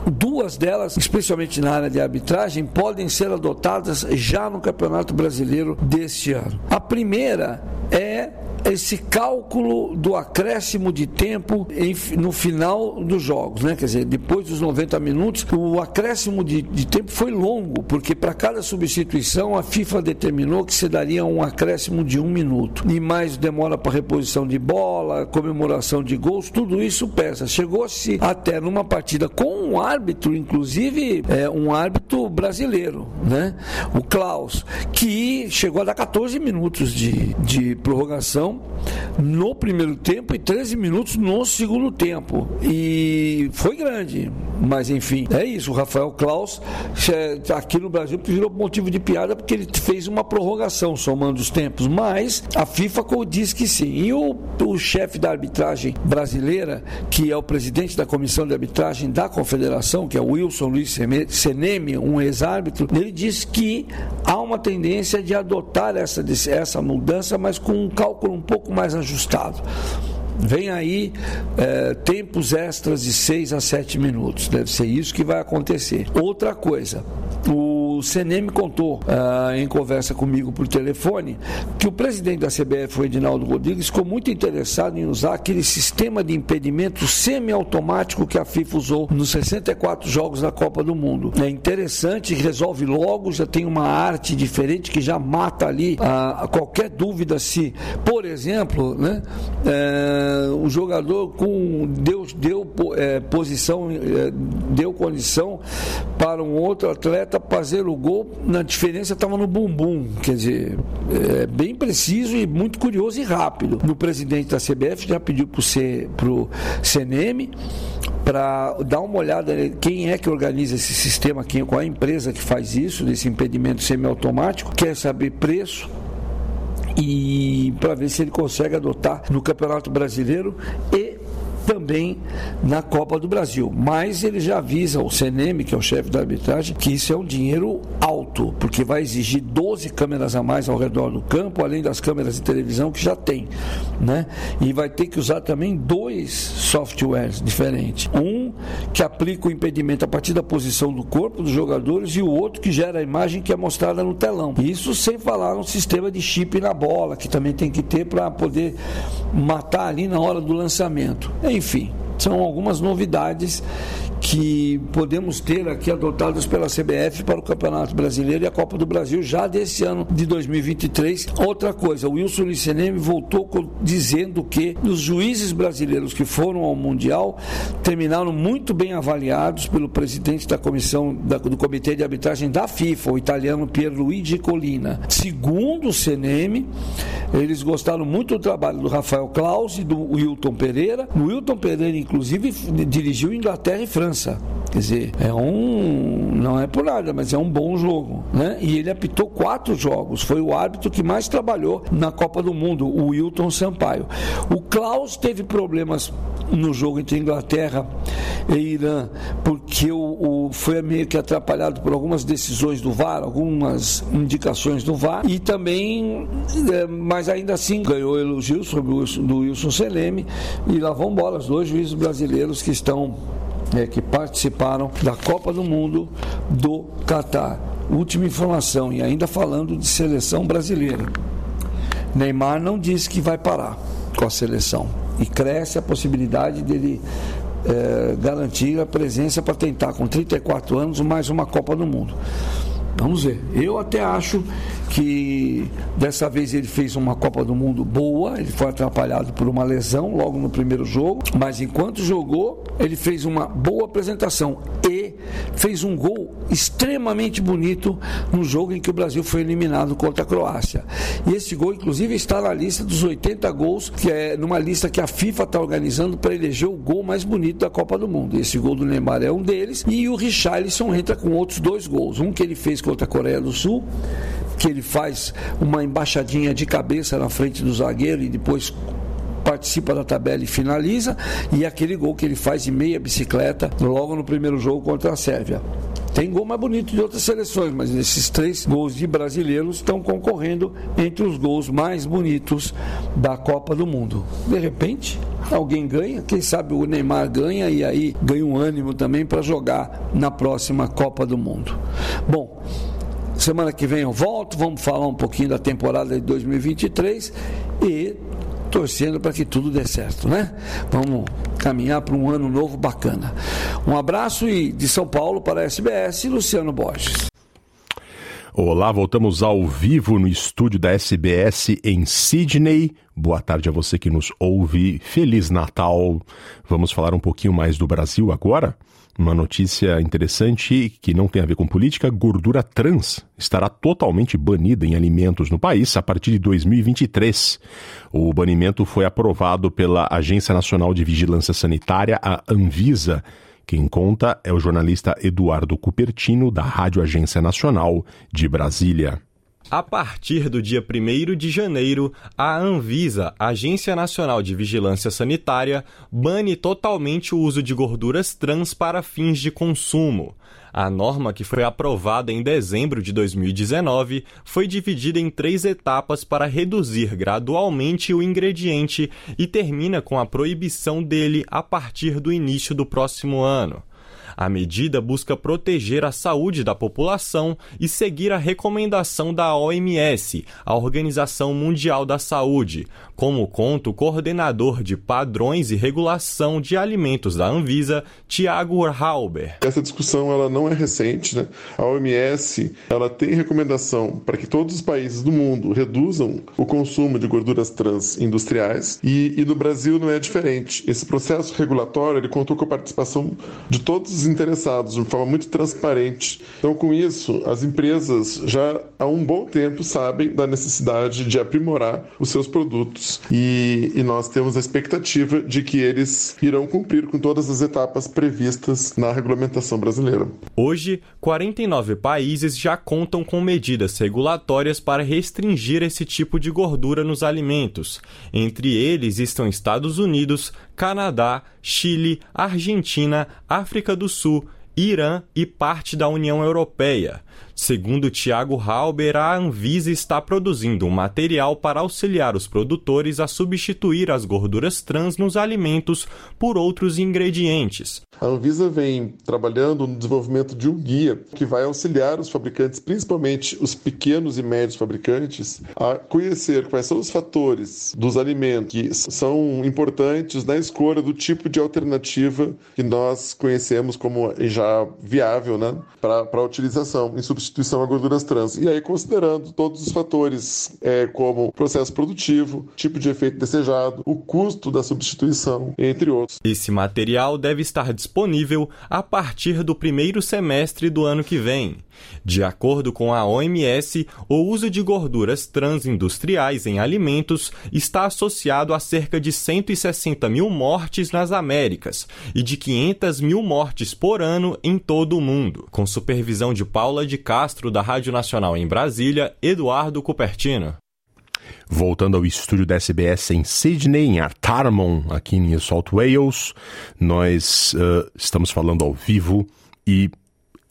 Duas delas, especialmente na área de arbitragem, podem ser adotadas já no Campeonato Brasileiro deste ano. A primeira é esse cálculo do acréscimo de tempo em, no final dos jogos, né? Quer dizer, depois dos 90 minutos, o acréscimo de, de tempo foi longo, porque para cada substituição a FIFA determinou que se daria um acréscimo de um minuto. E mais demora para reposição de bola, comemoração de gols, tudo isso pesa. Chegou-se até numa partida com um árbitro, inclusive é, um árbitro brasileiro, né? O Klaus, que chegou a dar 14 minutos de, de prorrogação no primeiro tempo e 13 minutos no segundo tempo. E foi grande, mas enfim, é isso. O Rafael Klaus, é, aqui no Brasil, virou motivo de piada porque ele fez uma prorrogação somando os tempos, mas a FIFA diz que sim. E o, o chefe da arbitragem brasileira, que é o presidente da comissão de arbitragem da confederação, que é o Wilson Luiz Seneme, um ex-árbitro, ele diz que há uma tendência de adotar essa, essa mudança, mas com um cálculo um pouco mais ajustado. Vem aí é, tempos extras de 6 a 7 minutos. Deve ser isso que vai acontecer. Outra coisa, o CNM contou uh, em conversa comigo por telefone que o presidente da CBF, o Edinaldo Rodrigues, ficou muito interessado em usar aquele sistema de impedimento semiautomático que a FIFA usou nos 64 jogos da Copa do Mundo. É interessante, resolve logo, já tem uma arte diferente que já mata ali uh, qualquer dúvida se, por exemplo, né, uh, o jogador com deu, deu é, posição, é, deu condição para um outro atleta fazer terceiro gol, na diferença estava no bumbum. Quer dizer, é bem preciso e muito curioso e rápido. O presidente da CBF já pediu para o CNM para dar uma olhada quem é que organiza esse sistema, quem, qual é a empresa que faz isso, desse impedimento semiautomático, quer saber preço, e para ver se ele consegue adotar no Campeonato Brasileiro e também na Copa do Brasil. Mas ele já avisa o CNM, que é o chefe da arbitragem, que isso é um dinheiro alto, porque vai exigir 12 câmeras a mais ao redor do campo, além das câmeras de televisão que já tem. Né? E vai ter que usar também dois softwares diferentes. Um que aplica o impedimento a partir da posição do corpo dos jogadores e o outro que gera a imagem que é mostrada no telão. Isso sem falar no sistema de chip na bola, que também tem que ter para poder matar ali na hora do lançamento. Enfim, são algumas novidades que podemos ter aqui adotadas pela CBF para o Campeonato Brasileiro e a Copa do Brasil já desse ano de 2023. Outra coisa, o Wilson Licenemi voltou dizendo que os juízes brasileiros que foram ao Mundial terminaram muito bem avaliados pelo presidente da comissão da, do Comitê de Arbitragem da FIFA, o italiano Pierluigi Colina. Segundo o CNM, eles gostaram muito do trabalho do Rafael Claus e do Wilton Pereira. O Wilton Pereira, inclusive, dirigiu Inglaterra e França Quer dizer, é um. Não é por nada, mas é um bom jogo. Né? E ele apitou quatro jogos. Foi o árbitro que mais trabalhou na Copa do Mundo, o Wilton Sampaio. O Klaus teve problemas no jogo entre Inglaterra e Irã, porque o, o, foi meio que atrapalhado por algumas decisões do VAR, algumas indicações do VAR, e também, é, mas ainda assim ganhou elogios sobre o do Wilson Seleme, e lá vão bola os dois juízes brasileiros que estão é, que participaram da Copa do Mundo do Catar. Última informação, e ainda falando de seleção brasileira. Neymar não disse que vai parar com a seleção. E cresce a possibilidade dele é, garantir a presença para tentar, com 34 anos, mais uma Copa do Mundo. Vamos ver. Eu até acho que dessa vez ele fez uma Copa do Mundo boa, ele foi atrapalhado por uma lesão logo no primeiro jogo, mas enquanto jogou, ele fez uma boa apresentação e fez um gol extremamente bonito no jogo em que o Brasil foi eliminado contra a Croácia. E esse gol, inclusive, está na lista dos 80 gols, que é numa lista que a FIFA está organizando para eleger o gol mais bonito da Copa do Mundo. Esse gol do Neymar é um deles, e o Richarlison entra com outros dois gols. Um que ele fez contra a Coreia do Sul, que ele faz uma embaixadinha de cabeça na frente do zagueiro e depois participa da tabela e finaliza, e aquele gol que ele faz de meia bicicleta logo no primeiro jogo contra a Sérvia. Tem gol mais bonito de outras seleções, mas esses três gols de brasileiros estão concorrendo entre os gols mais bonitos da Copa do Mundo. De repente, alguém ganha, quem sabe o Neymar ganha e aí ganha um ânimo também para jogar na próxima Copa do Mundo. Bom, semana que vem eu volto, vamos falar um pouquinho da temporada de 2023 e torcendo para que tudo dê certo, né? Vamos caminhar para um ano novo bacana. Um abraço e de São Paulo para a SBS, Luciano Borges. Olá, voltamos ao vivo no estúdio da SBS em Sydney. Boa tarde a você que nos ouve. Feliz Natal. Vamos falar um pouquinho mais do Brasil agora? Uma notícia interessante que não tem a ver com política: gordura trans estará totalmente banida em alimentos no país a partir de 2023. O banimento foi aprovado pela Agência Nacional de Vigilância Sanitária, a Anvisa. Quem conta é o jornalista Eduardo Cupertino, da Rádio Agência Nacional de Brasília. A partir do dia 1 de janeiro, a Anvisa, Agência Nacional de Vigilância Sanitária, bane totalmente o uso de gorduras trans para fins de consumo. A norma, que foi aprovada em dezembro de 2019, foi dividida em três etapas para reduzir gradualmente o ingrediente e termina com a proibição dele a partir do início do próximo ano. A medida busca proteger a saúde da população e seguir a recomendação da OMS, a Organização Mundial da Saúde, como conta o coordenador de padrões e regulação de alimentos da Anvisa, Tiago Halber. Essa discussão ela não é recente, né? A OMS ela tem recomendação para que todos os países do mundo reduzam o consumo de gorduras trans industriais e, e no Brasil não é diferente. Esse processo regulatório ele contou com a participação de todos os desinteressados, de forma muito transparente. Então, com isso, as empresas já há um bom tempo sabem da necessidade de aprimorar os seus produtos e, e nós temos a expectativa de que eles irão cumprir com todas as etapas previstas na regulamentação brasileira. Hoje, 49 países já contam com medidas regulatórias para restringir esse tipo de gordura nos alimentos. Entre eles estão Estados Unidos, Canadá, Chile, Argentina, África do Sul, Irã e parte da União Europeia. Segundo Tiago Halber, a Anvisa está produzindo um material para auxiliar os produtores a substituir as gorduras trans nos alimentos por outros ingredientes. A Anvisa vem trabalhando no desenvolvimento de um guia que vai auxiliar os fabricantes, principalmente os pequenos e médios fabricantes, a conhecer quais são os fatores dos alimentos que são importantes na escolha do tipo de alternativa que nós conhecemos como já viável né, para a utilização em substituição a gorduras trans. E aí, considerando todos os fatores, é, como processo produtivo, tipo de efeito desejado, o custo da substituição, entre outros. Esse material deve estar disponível a partir do primeiro semestre do ano que vem. De acordo com a OMS, o uso de gorduras transindustriais em alimentos está associado a cerca de 160 mil mortes nas Américas e de 500 mil mortes por ano em todo o mundo. Com supervisão de Paula de Castro, da Rádio Nacional em Brasília, Eduardo Cupertino. Voltando ao estúdio da SBS em Sydney, em Artarmon, aqui em New South Wales, nós uh, estamos falando ao vivo e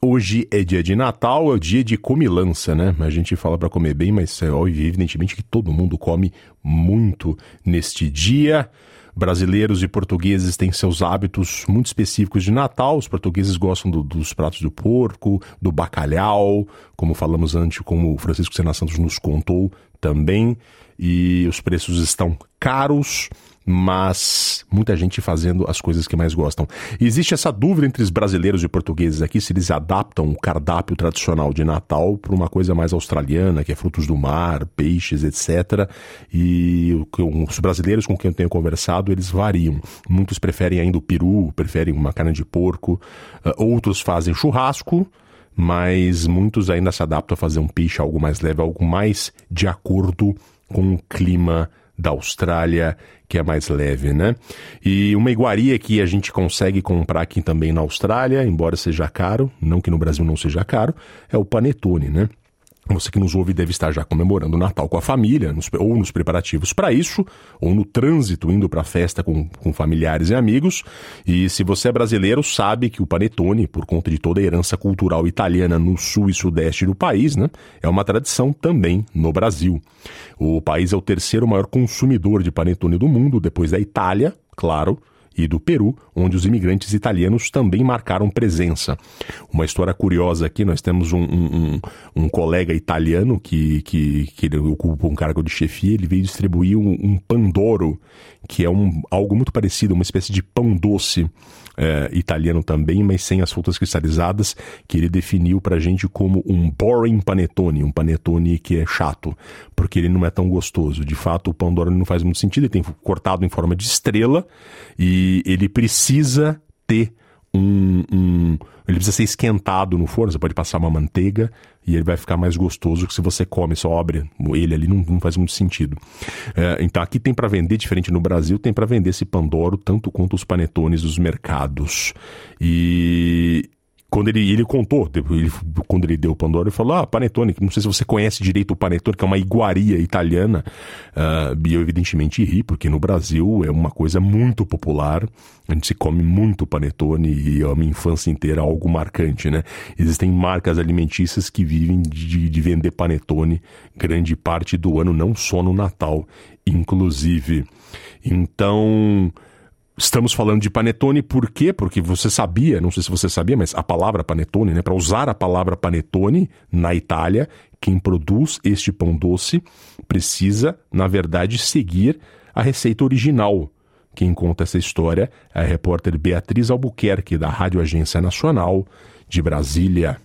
Hoje é dia de Natal, é o dia de comilança, né? A gente fala para comer bem, mas é óbvio, evidentemente que todo mundo come muito neste dia. Brasileiros e portugueses têm seus hábitos muito específicos de Natal. Os portugueses gostam do, dos pratos do porco, do bacalhau, como falamos antes, como o Francisco Sena Santos nos contou também. E os preços estão caros mas muita gente fazendo as coisas que mais gostam. existe essa dúvida entre os brasileiros e portugueses aqui se eles adaptam o cardápio tradicional de Natal para uma coisa mais australiana, que é frutos do mar, peixes, etc. E os brasileiros com quem eu tenho conversado, eles variam. Muitos preferem ainda o peru, preferem uma carne de porco, ah, outros fazem churrasco, mas muitos ainda se adaptam a fazer um peixe algo mais leve, algo mais de acordo com o clima da Austrália, que é mais leve, né? E uma iguaria que a gente consegue comprar aqui também na Austrália, embora seja caro, não que no Brasil não seja caro, é o panetone, né? Você que nos ouve deve estar já comemorando o Natal com a família, nos, ou nos preparativos para isso, ou no trânsito indo para a festa com, com familiares e amigos. E se você é brasileiro, sabe que o panetone, por conta de toda a herança cultural italiana no sul e sudeste do país, né, é uma tradição também no Brasil. O país é o terceiro maior consumidor de panetone do mundo, depois da Itália, claro, e do Peru, onde os imigrantes italianos também marcaram presença. Uma história curiosa aqui, nós temos um, um, um colega italiano que, que, que ocupa um cargo de chefia, ele veio distribuir um, um pandoro, que é um, algo muito parecido, uma espécie de pão doce é, italiano também, mas sem as frutas cristalizadas, que ele definiu pra gente como um boring panetone, um panetone que é chato, porque ele não é tão gostoso. De fato, o pão não faz muito sentido, ele tem cortado em forma de estrela e ele precisa ter um, um, ele precisa ser esquentado no forno. Você pode passar uma manteiga e ele vai ficar mais gostoso que se você come só abre ele ali não, não faz muito sentido. É, então aqui tem para vender diferente no Brasil tem para vender esse pandoro tanto quanto os panetones dos mercados e quando ele, ele contou, ele, quando ele deu o Pandora, ele falou: Ah, Panetone, não sei se você conhece direito o Panetone, que é uma iguaria italiana. Uh, e eu, evidentemente, ri, porque no Brasil é uma coisa muito popular. A gente se come muito Panetone e a minha infância inteira é algo marcante, né? Existem marcas alimentícias que vivem de, de vender Panetone grande parte do ano, não só no Natal, inclusive. Então. Estamos falando de panetone por quê? Porque você sabia, não sei se você sabia, mas a palavra panetone, né, para usar a palavra panetone na Itália, quem produz este pão doce precisa, na verdade, seguir a receita original. Quem conta essa história é a repórter Beatriz Albuquerque, da Rádio Agência Nacional de Brasília.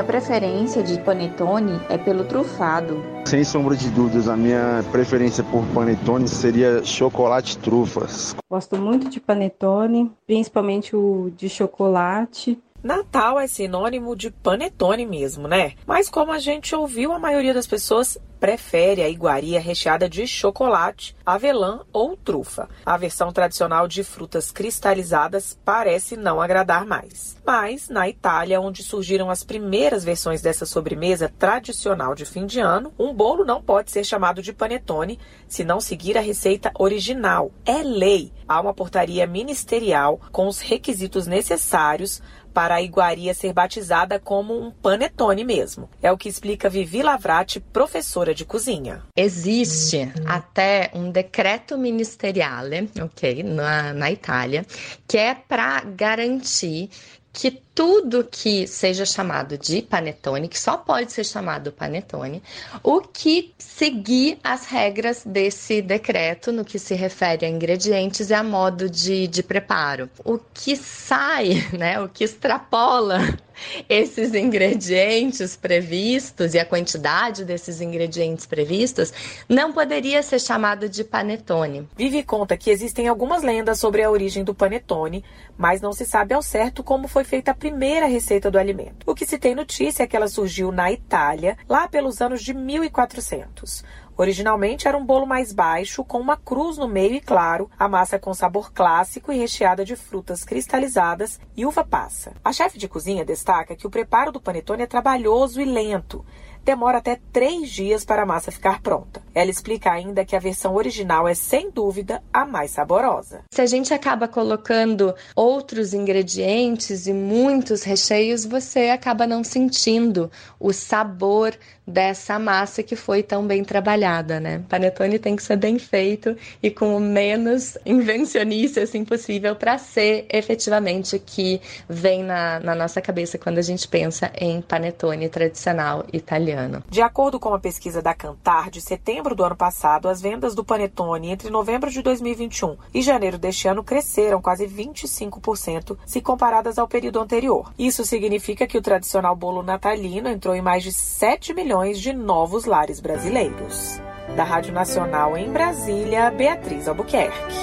Minha preferência de panetone é pelo trufado. Sem sombra de dúvidas, a minha preferência por panetone seria chocolate trufas. Gosto muito de panetone, principalmente o de chocolate. Natal é sinônimo de panetone mesmo, né? Mas como a gente ouviu, a maioria das pessoas prefere a iguaria recheada de chocolate, avelã ou trufa. A versão tradicional de frutas cristalizadas parece não agradar mais. Mas, na Itália, onde surgiram as primeiras versões dessa sobremesa tradicional de fim de ano, um bolo não pode ser chamado de panetone se não seguir a receita original. É lei. Há uma portaria ministerial com os requisitos necessários para a iguaria ser batizada como um panetone mesmo. É o que explica Vivi Lavrati, professora de cozinha. Existe até um decreto ministerial, ok, na, na Itália, que é para garantir que tudo que seja chamado de panetone, que só pode ser chamado panetone, o que seguir as regras desse decreto no que se refere a ingredientes e a modo de, de preparo. O que sai, <laughs> né, o que extrapola <laughs> esses ingredientes previstos e a quantidade desses ingredientes previstos não poderia ser chamado de panetone. Vive conta que existem algumas lendas sobre a origem do panetone, mas não se sabe ao certo como foi feita a primeira receita do alimento. O que se tem notícia é que ela surgiu na Itália, lá pelos anos de 1400. Originalmente era um bolo mais baixo, com uma cruz no meio e claro, a massa com sabor clássico e recheada de frutas cristalizadas e uva passa. A chefe de cozinha destaca que o preparo do panetone é trabalhoso e lento demora até três dias para a massa ficar pronta. Ela explica ainda que a versão original é, sem dúvida, a mais saborosa. Se a gente acaba colocando outros ingredientes e muitos recheios, você acaba não sentindo o sabor dessa massa que foi tão bem trabalhada, né? Panetone tem que ser bem feito e com o menos invencionice assim possível para ser efetivamente o que vem na, na nossa cabeça quando a gente pensa em panetone tradicional italiano. De acordo com a pesquisa da Cantar de setembro do ano passado, as vendas do panetone entre novembro de 2021 e janeiro deste ano cresceram quase 25% se comparadas ao período anterior. Isso significa que o tradicional bolo natalino entrou em mais de 7 milhões de novos lares brasileiros. Da Rádio Nacional em Brasília, Beatriz Albuquerque.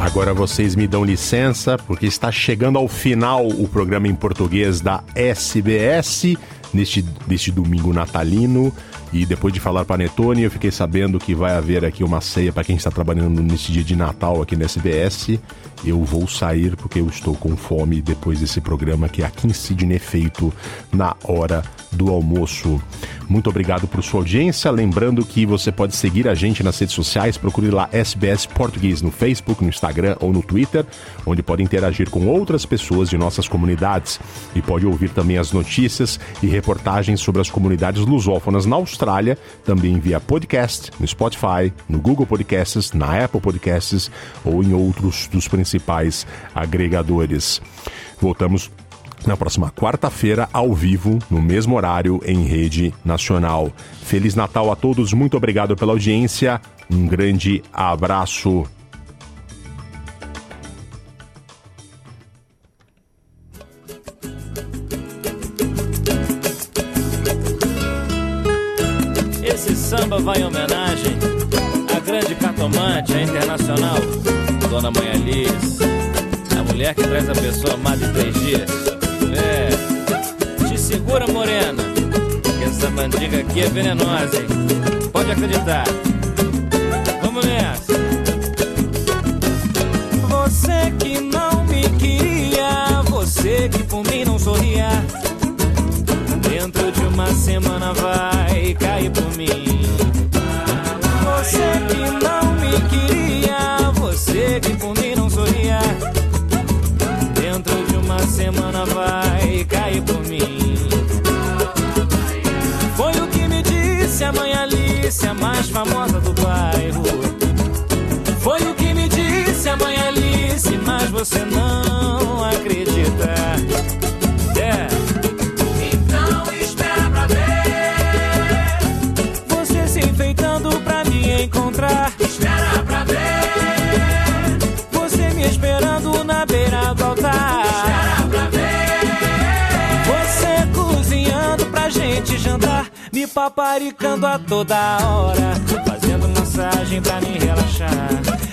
Agora vocês me dão licença, porque está chegando ao final o programa em português da SBS neste, neste domingo natalino. E depois de falar panetone, eu fiquei sabendo que vai haver aqui uma ceia para quem está trabalhando nesse dia de Natal aqui na SBS. Eu vou sair porque eu estou com fome depois desse programa que aqui em Sydney é na hora do almoço. Muito obrigado por sua audiência. Lembrando que você pode seguir a gente nas redes sociais, procure lá SBS Português no Facebook, no Instagram ou no Twitter, onde pode interagir com outras pessoas de nossas comunidades e pode ouvir também as notícias e reportagens sobre as comunidades lusófonas na Austrália, também via podcast, no Spotify, no Google Podcasts, na Apple Podcasts ou em outros dos principais agregadores. Voltamos na próxima quarta-feira, ao vivo, no mesmo horário, em rede nacional. Feliz Natal a todos, muito obrigado pela audiência, um grande abraço. Esse samba vai em homenagem à grande cartomante, internacional, Dona Mãe Alice, a mulher que traz a pessoa amada em três dias. É, te segura, morena, que essa bandiga aqui é venenosa, hein? Pode acreditar. Vamos nessa. Você que não me queria, você que por mim não sorria. Dentro de uma semana vai cair por mim. Você que não me queria, você que por mim não sorria semana vai cair por mim. Foi o que me disse a mãe Alice, a mais famosa do bairro. Foi o que me disse a mãe Alice, mas você não acredita. Paparicando a toda hora, fazendo massagem pra me relaxar.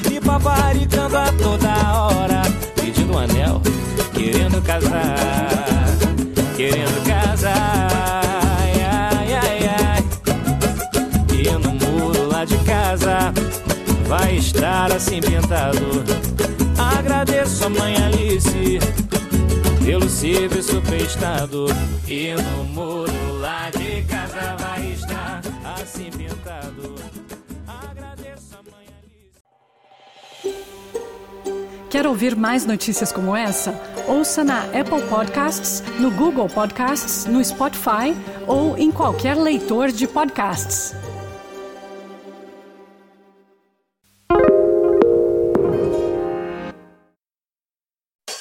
Me paparicando a toda hora, pedindo um anel, querendo casar, querendo casar. Ai, ai, ai. E no muro lá de casa vai estar assim pintado. Agradeço a mãe Alice pelo serviço prestado. E no muro lá de casa vai estar pintado. Agradeço a Quer ouvir mais notícias como essa? Ouça na Apple Podcasts, no Google Podcasts, no Spotify ou em qualquer leitor de podcasts.